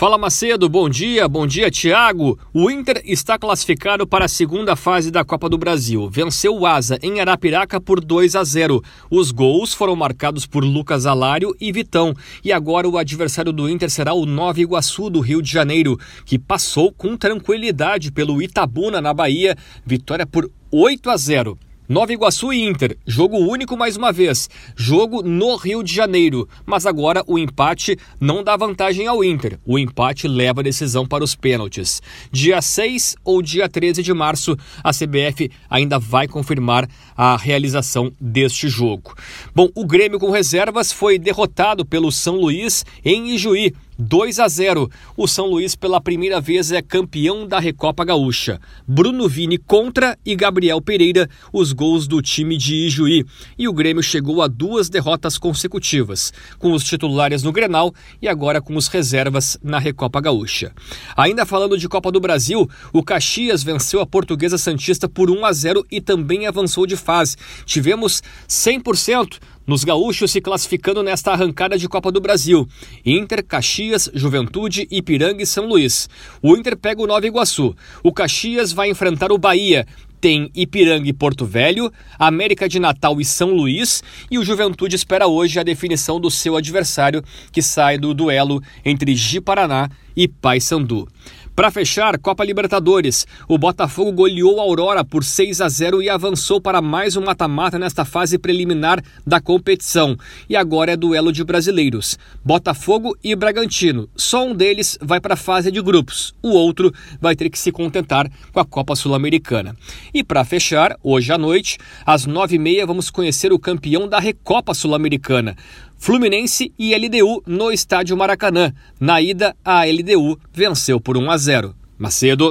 Fala Macedo, bom dia, bom dia Tiago. O Inter está classificado para a segunda fase da Copa do Brasil. Venceu o Asa em Arapiraca por 2 a 0. Os gols foram marcados por Lucas Alário e Vitão. E agora o adversário do Inter será o Nova Iguaçu do Rio de Janeiro, que passou com tranquilidade pelo Itabuna na Bahia. Vitória por 8 a 0. Nova Iguaçu e Inter, jogo único mais uma vez, jogo no Rio de Janeiro, mas agora o empate não dá vantagem ao Inter, o empate leva a decisão para os pênaltis. Dia 6 ou dia 13 de março, a CBF ainda vai confirmar a realização deste jogo. Bom, o Grêmio com reservas foi derrotado pelo São Luís em Ijuí 2 a 0. O São Luís pela primeira vez é campeão da Recopa Gaúcha. Bruno Vini contra e Gabriel Pereira os gols do time de Ijuí. E o Grêmio chegou a duas derrotas consecutivas, com os titulares no Grenal e agora com os reservas na Recopa Gaúcha. Ainda falando de Copa do Brasil, o Caxias venceu a Portuguesa Santista por 1 a 0 e também avançou de fase. Tivemos 100% nos gaúchos se classificando nesta arrancada de Copa do Brasil. Inter, Caxias, Juventude, Ipiranga e São Luís. O Inter pega o Nova Iguaçu. O Caxias vai enfrentar o Bahia. Tem Ipiranga e Porto Velho, América de Natal e São Luís, e o Juventude espera hoje a definição do seu adversário, que sai do duelo entre Ji-Paraná e Paysandu. Para fechar, Copa Libertadores, o Botafogo goleou a Aurora por 6 a 0 e avançou para mais um mata-mata nesta fase preliminar da competição. E agora é duelo de brasileiros. Botafogo e Bragantino. Só um deles vai para a fase de grupos. O outro vai ter que se contentar com a Copa Sul-Americana. E para fechar, hoje à noite, às 9h30, vamos conhecer o campeão da Recopa Sul-Americana. Fluminense e LDU no estádio Maracanã. Na ida, a LDU venceu por 1 a 0. Macedo.